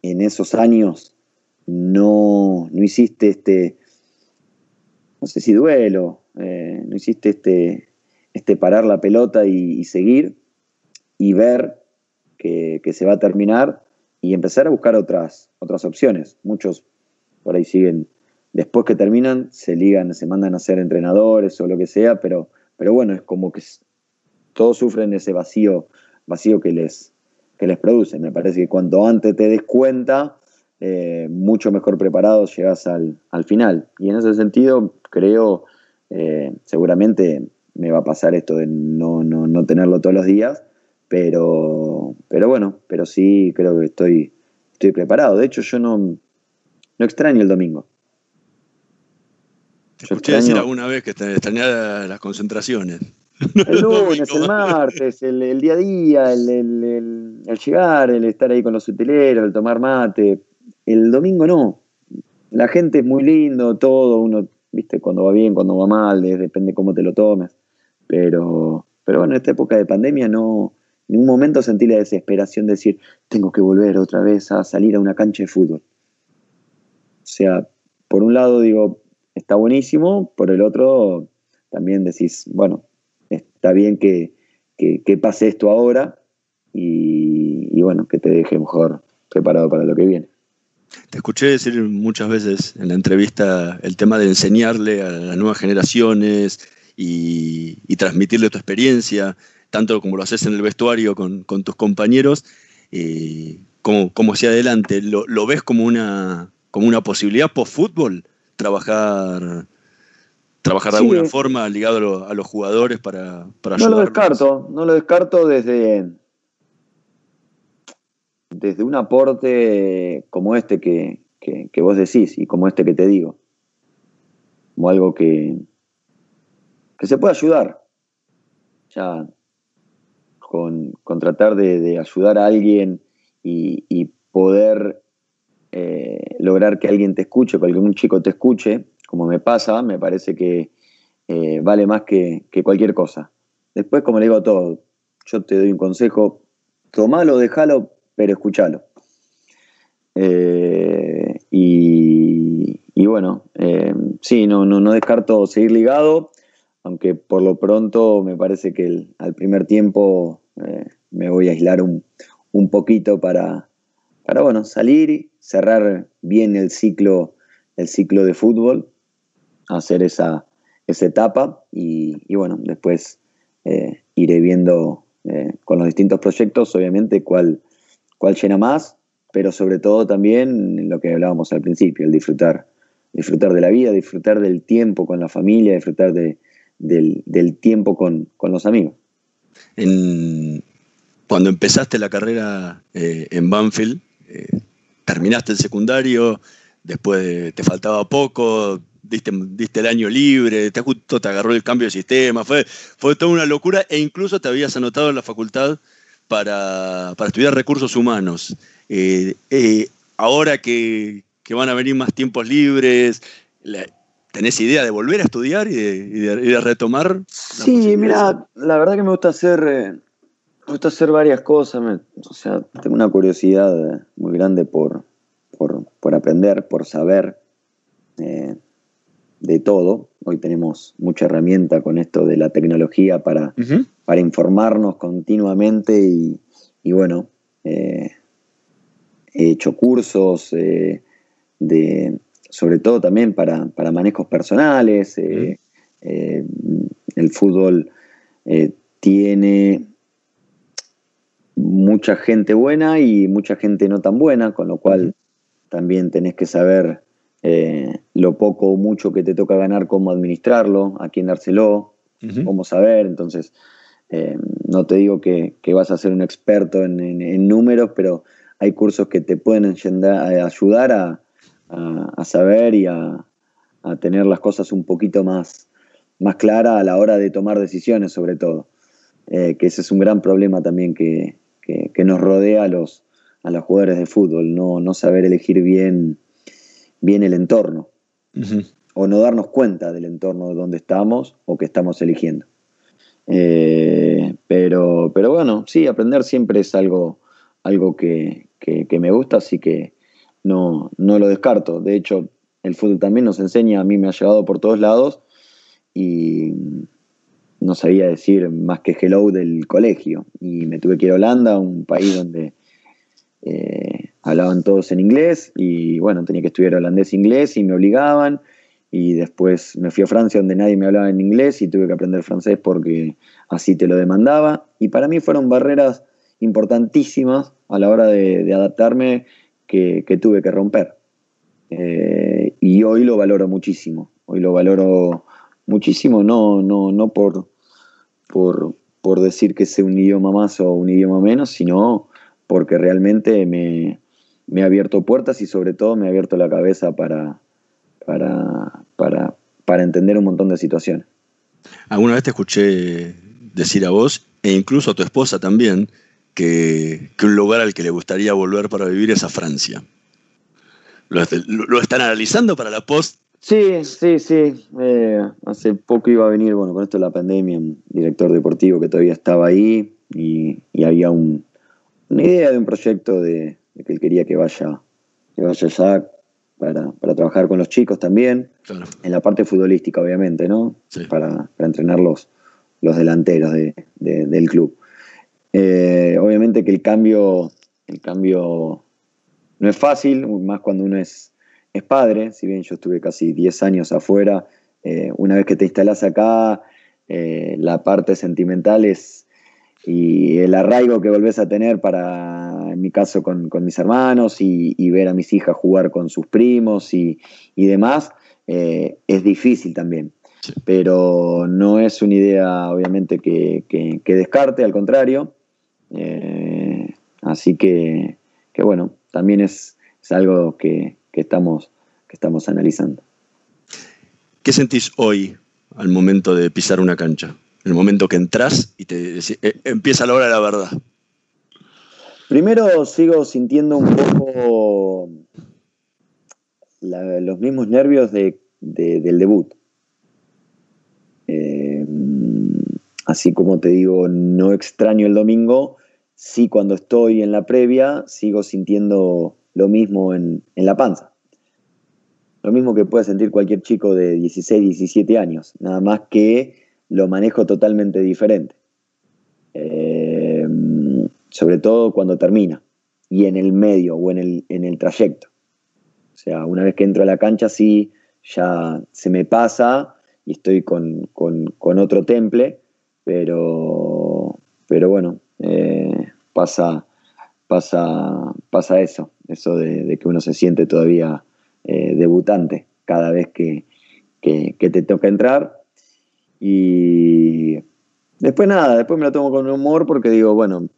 Speaker 7: en esos años no, no hiciste este, no sé si duelo, eh, no hiciste este, este parar la pelota y, seguir y ver que, se va a terminar y empezar a buscar otras, otras opciones. Muchos por ahí siguen, después que terminan, se ligan, se mandan a ser entrenadores o lo que sea, pero, pero bueno, es como que todos sufren ese vacío, vacío que les, que les produce. Me parece que cuanto antes te des cuenta, eh, mucho mejor preparado llegas al, final. Y en ese sentido, creo, eh, seguramente me va a pasar esto de no, no, tenerlo todos los días, pero, pero bueno, pero sí creo que estoy, estoy preparado. De hecho, yo no, no extraño el domingo.
Speaker 6: Te escuché decir alguna vez que extrañaba las concentraciones.
Speaker 7: El lunes, el martes, el, día a día, el, llegar, el estar ahí con los utileros, el tomar mate. El domingo no. La gente es muy lindo, todo, uno, viste, cuando va bien, cuando va mal, depende cómo te lo tomes. Pero, pero bueno, en esta época de pandemia no, en un momento sentí la desesperación de decir, tengo que volver otra vez a salir a una cancha de fútbol. O sea, por un lado digo, está buenísimo, por el otro también decís, bueno, bien que, pase esto ahora y, bueno, que te deje mejor preparado para lo que viene.
Speaker 6: Te escuché decir muchas veces en la entrevista el tema de enseñarle a las nuevas generaciones y, transmitirle tu experiencia, tanto como lo haces en el vestuario con, tus compañeros, eh, como, como hacia adelante. ¿Lo, ¿Lo, ves como una, como una posibilidad post-fútbol? Trabajar trabajar de alguna forma ligado a, los jugadores para, para
Speaker 7: No lo descarto, no lo descarto desde, desde un aporte como este que, vos decís y como este que te digo. Como algo que, que se puede ayudar. Ya con, tratar de, ayudar a alguien y, poder eh, lograr que alguien te escuche, que algún chico te escuche, como me pasa, me parece que eh, vale más que, cualquier cosa. Después, como le digo a todo, yo te doy un consejo, tomalo, déjalo, pero escúchalo. Eh, y, bueno, eh, sí, no, no, no, descarto seguir ligado, aunque por lo pronto me parece que al primer tiempo me voy a aislar un, un poquito para, para bueno, salir, cerrar bien el ciclo, el ciclo de fútbol hacer esa, esa etapa y, bueno, después eh, iré viendo eh, con los distintos proyectos, obviamente, cuál, cuál llena más, pero sobre todo también lo que hablábamos al principio, el disfrutar, disfrutar de la vida, disfrutar del tiempo con la familia, disfrutar de, del, tiempo con, los amigos.
Speaker 6: Cuando empezaste la carrera eh, en Banfield, terminaste el secundario, después te faltaba poco, diste, diste, el año libre, te justo te agarró el cambio de sistema, fue, fue toda una locura e incluso te habías anotado en la facultad para, estudiar recursos humanos. Eh, ahora que, van a venir más tiempos libres, ¿tenés idea de volver a estudiar y de, retomar?
Speaker 7: Sí, mira, la verdad que me gusta hacer me gusta hacer varias cosas, o sea, tengo una curiosidad muy grande por, por, aprender, por saber eh, de todo. Hoy tenemos mucha herramienta con esto de la tecnología para, para informarnos continuamente y, bueno, eh, he hecho cursos eh, de, sobre todo también para, para manejos personales. el fútbol tiene mucha gente buena y mucha gente no tan buena, con lo cual también tenés que saber eh, lo poco o mucho que te toca ganar, cómo administrarlo, a quién dárselo, cómo saber. Entonces, eh, no te digo que, vas a ser un experto en, números, pero hay cursos que te pueden ayudar a, saber y a, tener las cosas un poquito más, más claras a la hora de tomar decisiones, sobre todo. Eh, que ese es un gran problema también que, que, nos rodea a los, a los jugadores de fútbol, no, no saber elegir bien, bien el entorno, o no darnos cuenta del entorno donde estamos o que estamos eligiendo. Eh, pero, pero bueno, sí, aprender siempre es algo, algo que, que, me gusta, así que no, no lo descarto. De hecho, el fútbol también nos enseña, a mí me ha llegado por todos lados y no sabía decir más que hello del colegio. Y me tuve que ir a Holanda, un país donde eh, hablaban todos en inglés y bueno, tenía que estudiar holandés e inglés y me obligaban. Y después me fui a Francia donde nadie me hablaba en inglés y tuve que aprender francés porque así te lo demandaba. Y para mí fueron barreras importantísimas a la hora de, adaptarme que, tuve que romper. Eh, y hoy lo valoro muchísimo. Hoy lo valoro muchísimo, no, no, no por, por, por decir que sé un idioma más o un idioma menos, sino porque realmente me, me ha abierto puertas y sobre todo me ha abierto la cabeza para, para, para, para entender un montón de situaciones.
Speaker 6: Alguna vez te escuché decir a vos, e incluso a tu esposa también, que, que un lugar al que le gustaría volver para vivir es a Francia. ¿Lo, lo están analizando para la post
Speaker 7: Sí, sí, sí. Eh, hace poco iba a venir, bueno, con esto de la pandemia, un director deportivo que todavía estaba ahí y, había una idea de un proyecto de, que él quería que vaya, que vaya allá para, trabajar con los chicos también, en la parte futbolística, obviamente, ¿no? Para, entrenar los, delanteros del club. Eh, obviamente que el cambio, el cambio no es fácil, más cuando uno es es padre, si bien yo estuve casi 10 años afuera, eh, una vez que te instalás acá, eh, la parte sentimental es y el arraigo que volvés a tener para, en mi caso, con, mis hermanos y, ver a mis hijas jugar con sus primos y, demás, eh, es difícil también. Pero no es una idea, obviamente, que, descarte, al contrario. así que, bueno, también es algo que, que estamos, que estamos analizando.
Speaker 6: ¿Qué sentís hoy al momento de pisar una cancha? El momento que entras y te eh, empieza la hora de la verdad.
Speaker 7: Primero sigo sintiendo un poco los mismos nervios del debut. Eh, así como te digo, no extraño el domingo, sí cuando estoy en la previa sigo sintiendo lo mismo en, la panza. Lo mismo que puede sentir cualquier chico de 16, 17 años, nada más que lo manejo totalmente diferente. Eh, sobre todo cuando termina y en el medio o en el, en el trayecto. O sea, una vez que entro a la cancha, sí, ya se me pasa y estoy con, otro temple, pero, pero bueno, eh, pasa, pasa, pasa eso eso de, que uno se siente todavía eh, debutante cada vez que, te toca entrar. Y después nada, después me lo tomo con humor porque digo, bueno,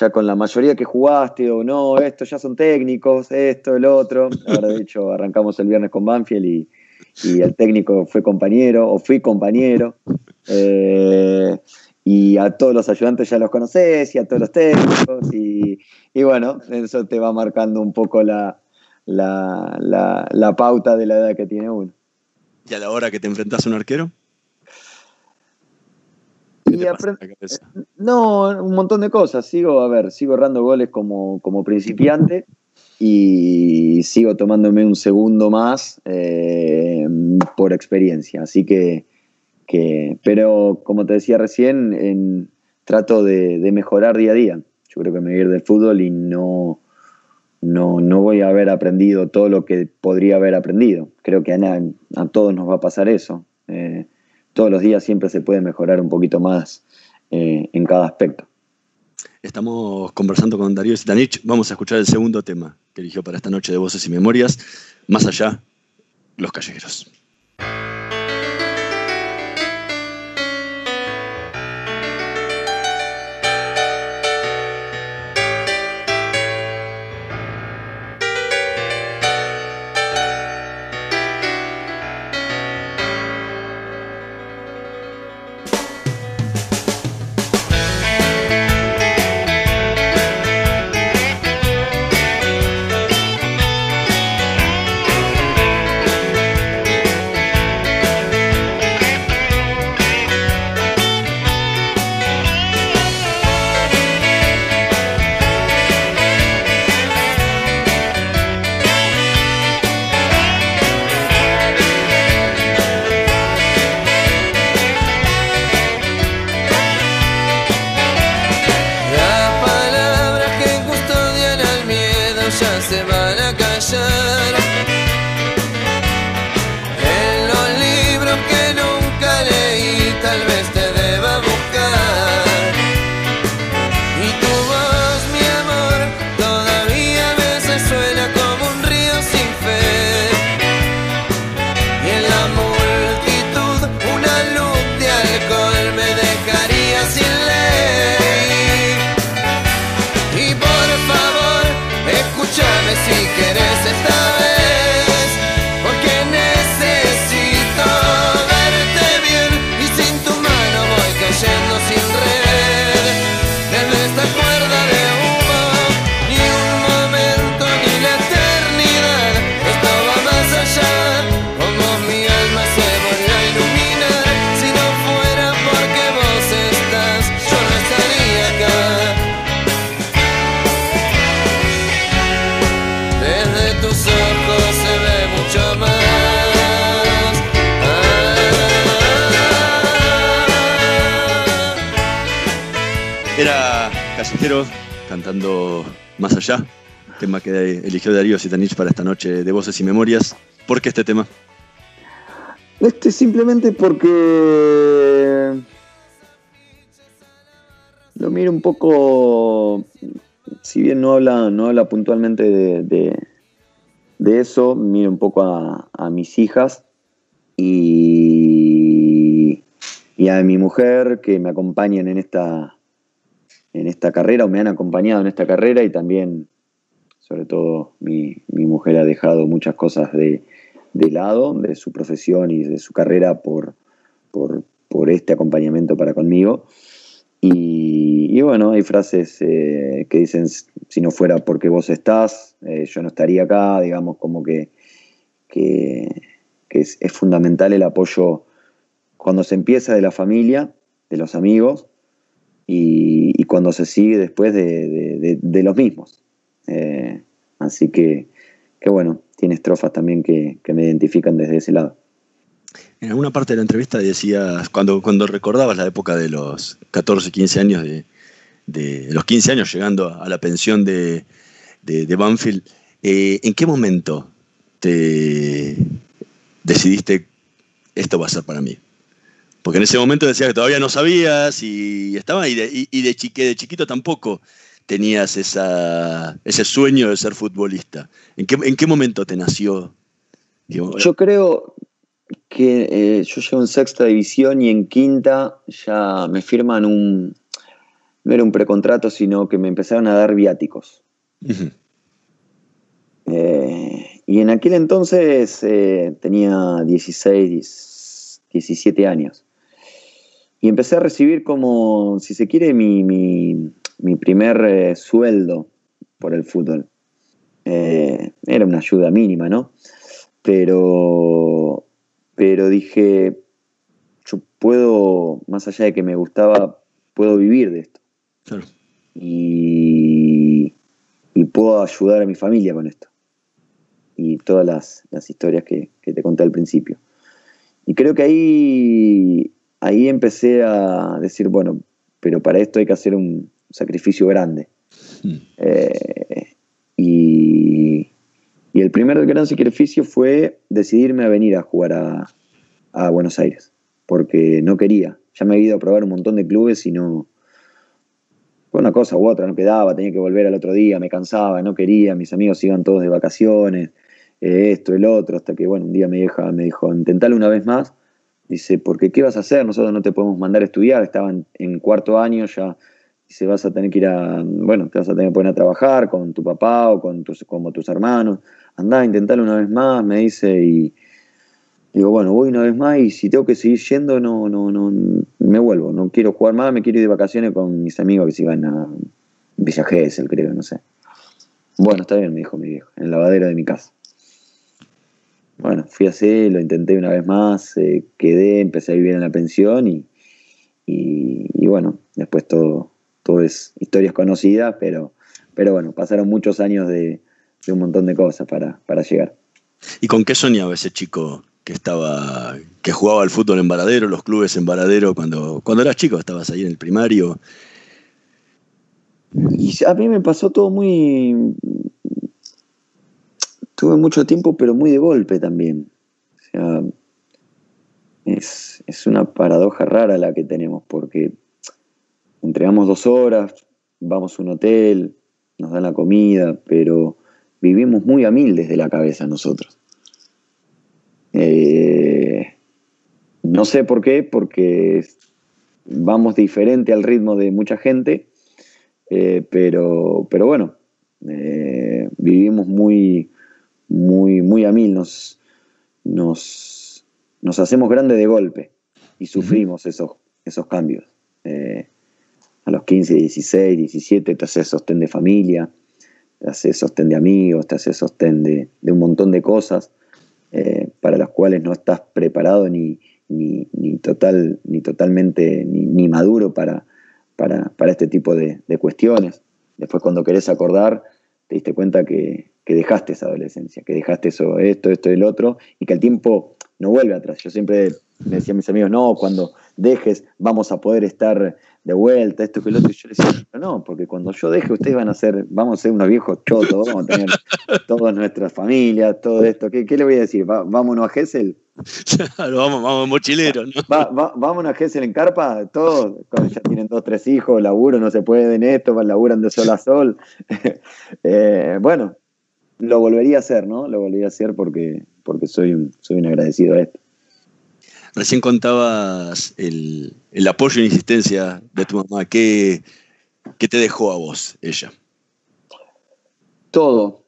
Speaker 7: ya con la mayoría que jugaste o no, estos ya son técnicos, esto, el otro. Ahora, de hecho, arrancamos el viernes con Banfield y, el técnico fue compañero o fui compañero. Eh, y a todos los ayudantes ya los conoces y a todos los técnicos y, bueno, eso te va marcando un poco la, la, pauta de la edad que tiene uno.
Speaker 6: ¿Y a la hora que te enfrentas a un arquero?
Speaker 7: No, un montón de cosas. Sigo, a ver, sigo errando goles como, como principiante y sigo tomándome un segundo más eh, por experiencia. Así que, que, pero como te decía recién, en, trato de, mejorar día a día. Yo creo que me voy a ir del fútbol y no, no, no voy a haber aprendido todo lo que podría haber aprendido. Creo que a, a todos nos va a pasar eso. Eh, todos los días siempre se puede mejorar un poquito más eh, en cada aspecto.
Speaker 6: Estamos conversando con Darío Zitanich. Vamos a escuchar el segundo tema que eligió para esta noche de Voces y Memorias. Más allá, los callejeros. Más Allá, tema que eligió Darío Sitanich para esta noche de Voces y Memorias. ¿Por qué este tema?
Speaker 7: Este simplemente porque lo miro un poco, si bien no habla, no habla puntualmente de, de, eso, miro un poco a, a mis hijas y, y, a mi mujer que me acompañan en esta, en esta carrera o me han acompañado en esta carrera y también, sobre todo, mi, mujer ha dejado muchas cosas de, lado, de su profesión y de su carrera por, por, este acompañamiento para conmigo. Y, bueno, hay frases eh, que dicen, si no fuera porque vos estás, eh, yo no estaría acá, digamos, como que, que, es fundamental el apoyo cuando se empieza de la familia, de los amigos, y, cuando se sigue después de, los mismos. Eh, así que, bueno, tiene estrofas también que, me identifican desde ese lado.
Speaker 6: En alguna parte de la entrevista decías, cuando, cuando recordabas la época de los 14, 15 años, de, los 15 años llegando a la pensión de, Banfield, eh, ¿en qué momento te decidiste esto va a ser para mí? Porque en ese momento decías que todavía no sabías y estaba, y de, y de, chiquito tampoco tenías esa, ese sueño de ser futbolista. ¿En qué, en qué momento te nació?
Speaker 7: Yo creo que eh, yo llego en sexta división y en quinta ya me firman un, no era un precontrato, sino que me empezaron a dar viáticos. Eh, y en aquel entonces eh, tenía 16, 17 años. Y empecé a recibir como, si se quiere, mi, mi, primer eh, sueldo por el fútbol. era una ayuda mínima, ¿no? Pero, pero dije, yo puedo, más allá de que me gustaba, puedo vivir de esto. Y, y puedo ayudar a mi familia con esto y todas las, historias que, te conté al principio. Y creo que ahí, ahí empecé a decir, bueno, pero para esto hay que hacer un sacrificio grande. Hmm. Eh, y, el primer gran sacrificio fue decidirme a venir a jugar a, a, Buenos Aires, porque no quería. Ya me había ido a probar un montón de clubes y no... Fue una cosa u otra, no quedaba, tenía que volver al otro día, me cansaba, no quería, mis amigos iban todos de vacaciones, eh, esto, el otro, hasta que, bueno, un día me, me dijo, intentalo una vez más. Dice, porque ¿qué vas a hacer? Nosotros no te podemos mandar a estudiar, estaba en, cuarto año ya. Dice, vas a tener que ir a, bueno, te vas a tener que poner a trabajar con tu papá o con tus, como tus hermanos. Andá, intentalo una vez más, me dice, y digo, bueno, voy una vez más y si tengo que seguir yendo, no, no, no, me vuelvo. No quiero jugar más, me quiero ir de vacaciones con mis amigos que se iban a Villa Gesell, creo, no sé. Bueno, está bien, me dijo mi viejo, en el lavadero de mi casa bueno, fui así, lo intenté una vez más, eh, quedé, empecé a vivir en la pensión y, y, bueno, después todo, todo es historias conocidas, pero, pero bueno, pasaron muchos años de, un montón de cosas para, para, llegar.
Speaker 6: ¿Y con qué soñaba ese chico que estaba, que jugaba al fútbol en Varadero, los clubes en Varadero, cuando, cuando eras chico, estabas ahí en el primario?
Speaker 7: Y a mí me pasó todo muy, Tuve mucho tiempo, pero muy de golpe también. O sea, es, una paradoja rara la que tenemos, porque entregamos dos horas, vamos a un hotel, nos dan la comida, pero vivimos muy a mil desde la cabeza nosotros. Eh, no sé por qué, porque vamos diferente al ritmo de mucha gente, eh, pero, pero bueno, eh, vivimos muy, muy, muy a mil, nos, nos, nos hacemos grandes de golpe y sufrimos esos, esos cambios. Eh, a los 15, 16, 17 te haces sostén de familia, te haces sostén de amigos, te haces sostén de, un montón de cosas eh, para las cuales no estás preparado ni, ni, total, ni totalmente ni, maduro para, para, este tipo de, de cuestiones. Después cuando querés acordar, te diste cuenta que, que dejaste esa adolescencia, que dejaste eso, esto, esto y el otro, y que el tiempo no vuelve atrás. Yo siempre me decía a mis amigos, no, cuando dejes vamos a poder estar de vuelta, esto que el otro, y yo les decía, no, porque cuando yo deje ustedes van a ser, vamos a ser unos viejos chotos, vamos a tener todas nuestras familias, todo esto. ¿Qué, le voy a decir? ¿Vámonos a Gessel?
Speaker 6: Claro, vamos, vamos mochileros, ¿no?
Speaker 7: vámonos a Gessel en carpa, todos, ya tienen dos, tres hijos, laburo, no se pueden esto, laburan de sol a sol. Eh, bueno, lo volvería a hacer, ¿no? Lo volvería a hacer porque, porque soy, un, soy un agradecido a esto.
Speaker 6: Recién contabas el, apoyo e insistencia de tu mamá. ¿Qué, ¿Qué, te dejó a vos ella?
Speaker 7: Todo.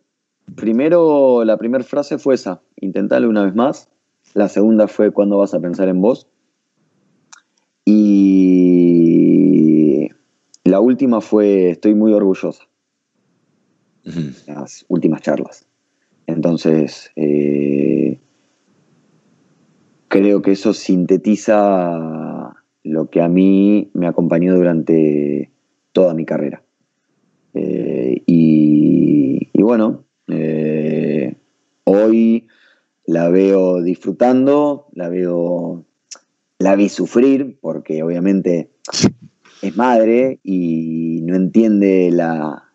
Speaker 7: Primero, la primera frase fue esa, intentale una vez más. La segunda fue cuándo vas a pensar en vos. Y la última fue estoy muy orgullosa las últimas charlas. Entonces, eh, creo que eso sintetiza lo que a mí me acompañó durante toda mi carrera. Eh, y, bueno, eh, hoy la veo disfrutando, la veo, la vi sufrir, porque obviamente es madre y no entiende la,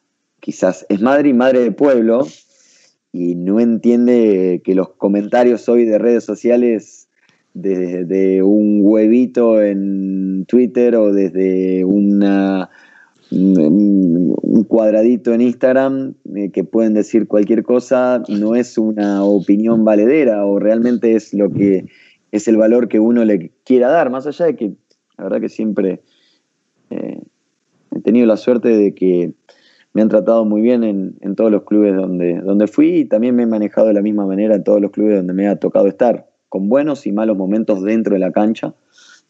Speaker 7: quizás es madre y madre de pueblo y no entiende que los comentarios hoy de redes sociales desde un huevito en Twitter o desde una, un cuadradito en Instagram eh, que pueden decir cualquier cosa no es una opinión valedera o realmente es lo que es el valor que uno le quiera dar, más allá de que la verdad que siempre eh, tenido la suerte de que me han tratado muy bien en, todos los clubes donde, donde fui y también me he manejado de la misma manera en todos los clubes donde me ha tocado estar, con buenos y malos momentos dentro de la cancha,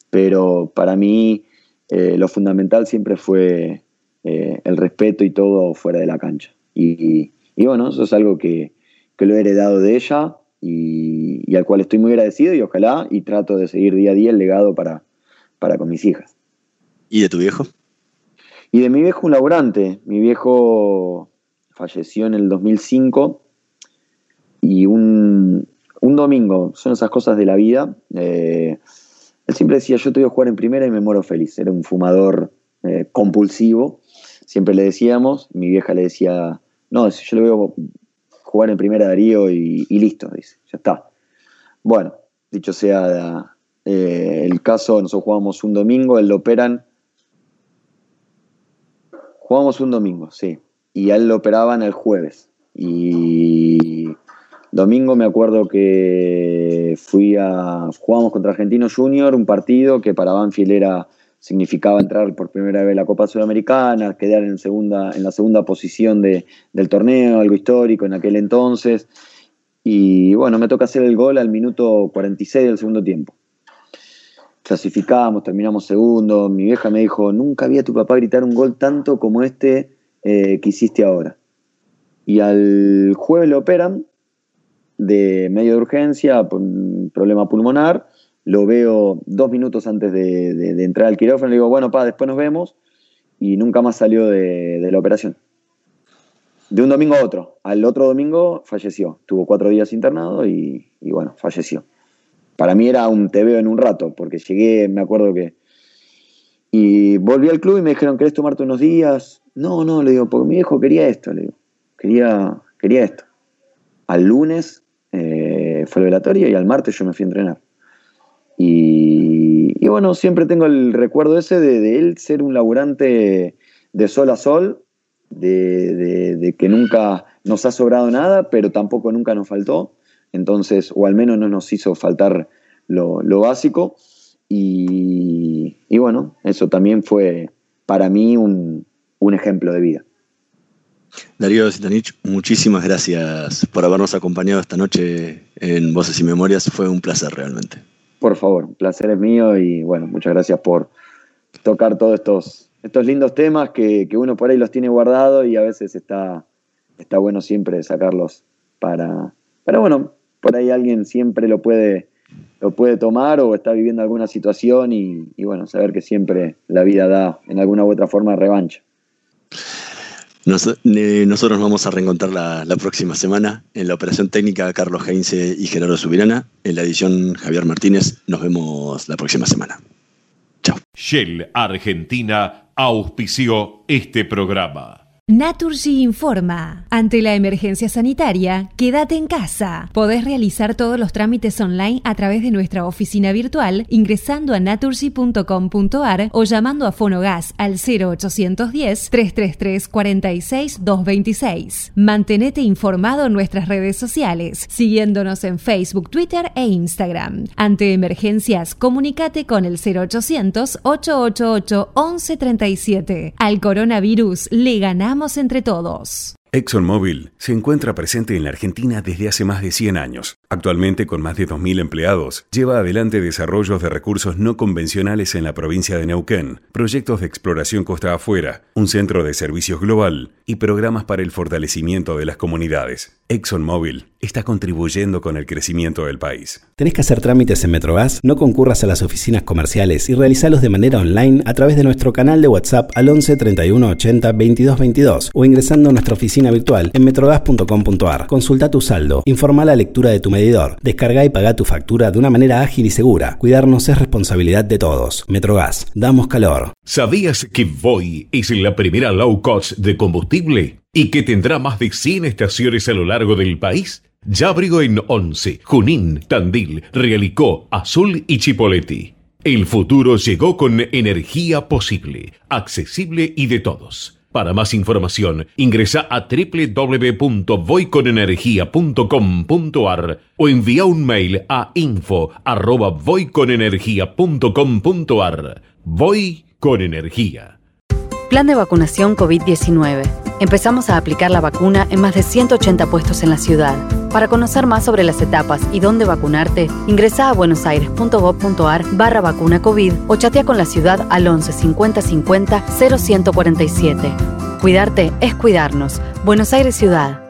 Speaker 7: pero para mí eh, lo fundamental siempre fue eh, el respeto y todo fuera de la cancha. Y, bueno, eso es algo que, lo he heredado de ella y, al cual estoy muy agradecido y ojalá y trato de seguir día a día el legado para, para con mis hijas.
Speaker 6: ¿Y de tu viejo?
Speaker 7: Y de mi viejo un laburante. Mi viejo falleció en el 2005 y un, domingo, son esas cosas de la vida. Eh, él siempre decía, yo te voy a jugar en primera y me muero feliz. Era un fumador eh, compulsivo. Siempre le decíamos, mi vieja le decía, no, yo le a jugar en primera Darío y, listo, dice, ya está. Bueno, dicho sea eh, el caso, nosotros jugamos un domingo, él lo operan Jugamos un domingo, sí. Y a él lo operaban el jueves. Y domingo me acuerdo que fui a. Jugamos contra Argentino Junior, un partido que para Banfield era, significaba entrar por primera vez en la Copa Sudamericana, quedar en, segunda, en la segunda posición de, del torneo, algo histórico en aquel entonces. Y bueno, me toca hacer el gol al minuto 46 del segundo tiempo clasificamos, terminamos segundo. Mi vieja me dijo, nunca vi a tu papá gritar un gol tanto como este eh, que hiciste ahora. Y al jueves lo operan de medio de urgencia, problema pulmonar. Lo veo dos minutos antes de, entrar al quirófano. Le digo, bueno, pa, después nos vemos. Y nunca más salió de, la operación. De un domingo a otro. Al otro domingo falleció. Tuvo cuatro días internado y bueno, falleció para mí era un te veo en un rato, porque llegué, me acuerdo que... Y volví al club y me dijeron, ¿querés tomarte unos días? No, no, le digo, porque mi hijo quería esto, le digo, quería, quería esto. Al lunes eh, fue el velatorio y al martes yo me fui a entrenar. Y, bueno, siempre tengo el recuerdo ese de, él ser un laburante de sol a sol, de, de, que nunca nos ha sobrado nada, pero tampoco nunca nos faltó. Entonces, o al menos no nos hizo faltar lo, básico. Y, bueno, eso también fue para mí un, ejemplo de vida.
Speaker 6: Darío Sitanich, muchísimas gracias por habernos acompañado esta noche en Voces y Memorias. Fue un placer realmente.
Speaker 7: Por favor, un placer es mío y bueno, muchas gracias por tocar todos estos, estos lindos temas que, uno por ahí los tiene guardados y a veces está, está bueno siempre sacarlos para, para bueno, por ahí alguien siempre lo puede, lo puede tomar o está viviendo alguna situación y, bueno, saber que siempre la vida da en alguna u otra forma revancha.
Speaker 6: nosotros vamos a reencontrar la, próxima semana en la operación técnica Carlos Heinze y Gerardo Subirana. En la edición Javier Martínez. Nos vemos la próxima semana. Chao.
Speaker 1: Shell Argentina auspició este programa.
Speaker 2: Naturgy informa. Ante la emergencia sanitaria, quédate en casa. Podés realizar todos los trámites online a través de nuestra oficina virtual ingresando a naturgy.com.ar o llamando a Fonogas al 0810-333-46226. Mantenete informado en nuestras redes sociales, siguiéndonos en Facebook, Twitter e Instagram. Ante emergencias, comunícate con el 0800-888-1137. Al coronavirus le ganamos entre todos.
Speaker 3: ExxonMobil se encuentra presente en la Argentina desde hace más de 100 años. Actualmente, con más de 2.000 empleados, lleva adelante desarrollos de recursos no convencionales en la provincia de Neuquén, proyectos de exploración costa afuera, un centro de servicios global y programas para el fortalecimiento de las comunidades. ExxonMobil está contribuyendo con el crecimiento del país.
Speaker 4: ¿Tenés que hacer trámites en Metrogas? No concurras a las oficinas comerciales y realizalos de manera online a través de nuestro canal de WhatsApp al 11 31 80 22 22 o ingresando a nuestra oficina virtual en metrogas.com.ar. Consulta tu saldo, informa la lectura de tu descarga y paga tu factura de una manera ágil y segura. Cuidarnos es responsabilidad de todos. Metrogas, damos calor.
Speaker 1: ¿Sabías que Voy es la primera low cost de combustible y que tendrá más de 100 estaciones a lo largo del país? Ya abrió en Once, Junín, Tandil, Realicó, Azul y Chipoleti. El futuro llegó con energía posible, accesible y de todos. Para más información, ingresa a www.voyconenergia.com.ar o envía un mail a info.voyconenergia.com.ar. Voy con energía.
Speaker 5: Plan de vacunación COVID-19. Empezamos a aplicar la vacuna en más de 180 puestos en la ciudad. Para conocer más sobre las etapas y dónde vacunarte, ingresa a buenosaires.gov.ar barra vacuna COVID o chatea con la ciudad al 11 50 50 0147. Cuidarte es cuidarnos. Buenos Aires Ciudad.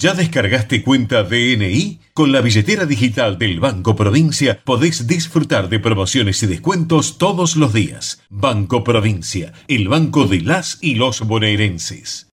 Speaker 1: ¿Ya descargaste cuenta DNI? Con la billetera digital del Banco Provincia podés disfrutar de promociones y descuentos todos los días. Banco Provincia, el banco de las y los bonaerenses.